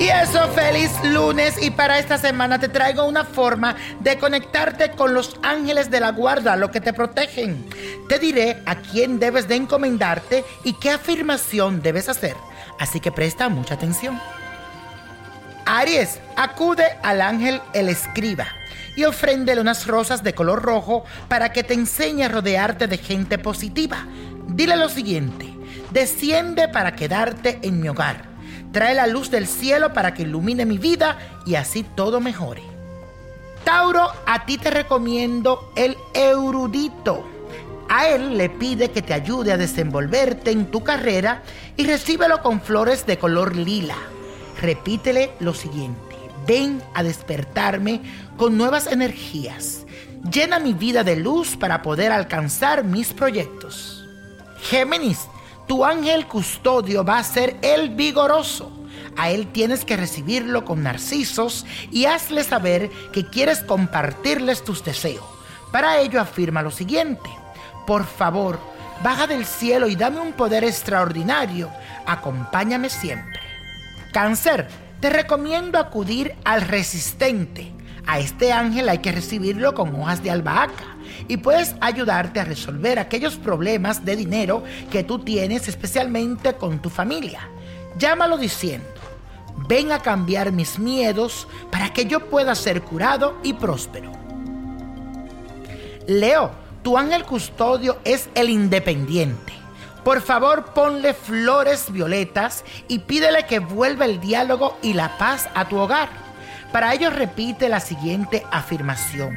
Eso, feliz lunes y para esta semana te traigo una forma de conectarte con los ángeles de la guarda, lo que te protegen. Te diré a quién debes de encomendarte y qué afirmación debes hacer. Así que presta mucha atención. Aries, acude al ángel el escriba y ofréndele unas rosas de color rojo para que te enseñe a rodearte de gente positiva. Dile lo siguiente, desciende para quedarte en mi hogar Trae la luz del cielo para que ilumine mi vida y así todo mejore. Tauro, a ti te recomiendo el erudito. A él le pide que te ayude a desenvolverte en tu carrera y recíbelo con flores de color lila. Repítele lo siguiente. Ven a despertarme con nuevas energías. Llena mi vida de luz para poder alcanzar mis proyectos. Géminis, tu ángel custodio va a ser el vigoroso. A él tienes que recibirlo con narcisos y hazle saber que quieres compartirles tus deseos. Para ello afirma lo siguiente. Por favor, baja del cielo y dame un poder extraordinario. Acompáñame siempre. Cáncer, te recomiendo acudir al resistente. A este ángel hay que recibirlo con hojas de albahaca y puedes ayudarte a resolver aquellos problemas de dinero que tú tienes especialmente con tu familia. Llámalo diciendo, ven a cambiar mis miedos para que yo pueda ser curado y próspero. Leo, tu ángel custodio es el independiente. Por favor, ponle flores violetas y pídele que vuelva el diálogo y la paz a tu hogar. Para ello repite la siguiente afirmación.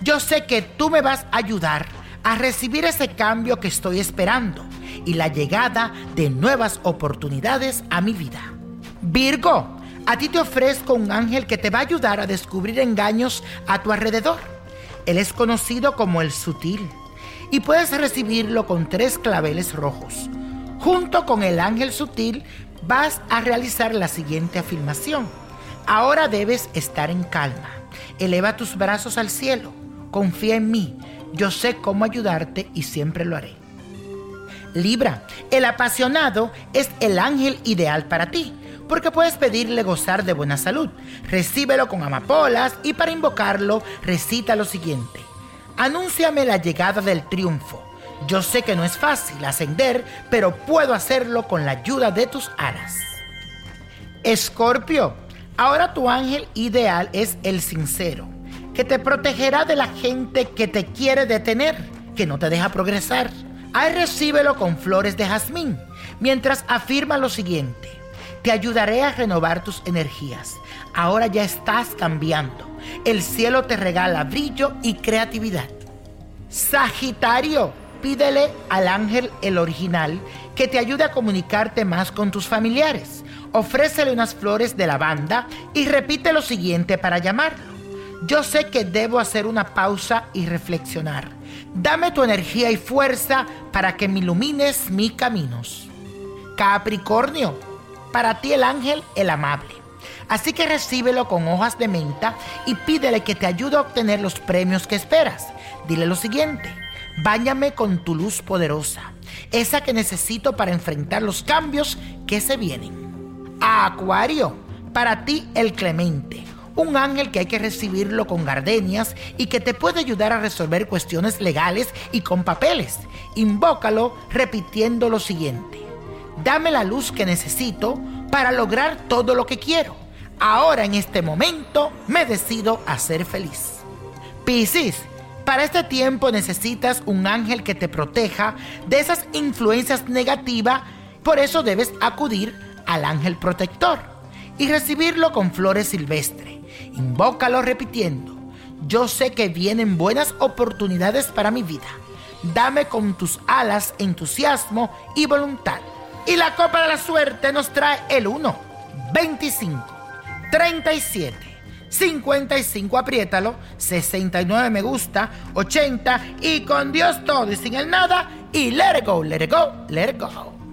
Yo sé que tú me vas a ayudar a recibir ese cambio que estoy esperando y la llegada de nuevas oportunidades a mi vida. Virgo, a ti te ofrezco un ángel que te va a ayudar a descubrir engaños a tu alrededor. Él es conocido como el sutil y puedes recibirlo con tres claveles rojos. Junto con el ángel sutil vas a realizar la siguiente afirmación. Ahora debes estar en calma. Eleva tus brazos al cielo confía en mí, yo sé cómo ayudarte y siempre lo haré. Libra, el apasionado es el ángel ideal para ti, porque puedes pedirle gozar de buena salud. Recíbelo con amapolas y para invocarlo recita lo siguiente. Anúnciame la llegada del triunfo. Yo sé que no es fácil ascender, pero puedo hacerlo con la ayuda de tus alas. Escorpio, ahora tu ángel ideal es el sincero que te protegerá de la gente que te quiere detener, que no te deja progresar. Ahí recíbelo con flores de jazmín, mientras afirma lo siguiente. Te ayudaré a renovar tus energías. Ahora ya estás cambiando. El cielo te regala brillo y creatividad. Sagitario, pídele al ángel el original que te ayude a comunicarte más con tus familiares. Ofrécele unas flores de lavanda y repite lo siguiente para llamarlo. Yo sé que debo hacer una pausa y reflexionar. Dame tu energía y fuerza para que me ilumines mis caminos. Capricornio, para ti el ángel, el amable. Así que recíbelo con hojas de menta y pídele que te ayude a obtener los premios que esperas. Dile lo siguiente, báñame con tu luz poderosa, esa que necesito para enfrentar los cambios que se vienen. Acuario, para ti el clemente un ángel que hay que recibirlo con gardenias y que te puede ayudar a resolver cuestiones legales y con papeles. Invócalo repitiendo lo siguiente. Dame la luz que necesito para lograr todo lo que quiero. Ahora en este momento me decido a ser feliz. Piscis, para este tiempo necesitas un ángel que te proteja de esas influencias negativas, por eso debes acudir al ángel protector y recibirlo con flores silvestres. Invócalo repitiendo, yo sé que vienen buenas oportunidades para mi vida. Dame con tus alas entusiasmo y voluntad. Y la copa de la suerte nos trae el 1, 25, 37, 55, apriétalo, 69 me gusta, 80 y con Dios todo y sin el nada y let it go, let it go, let it go.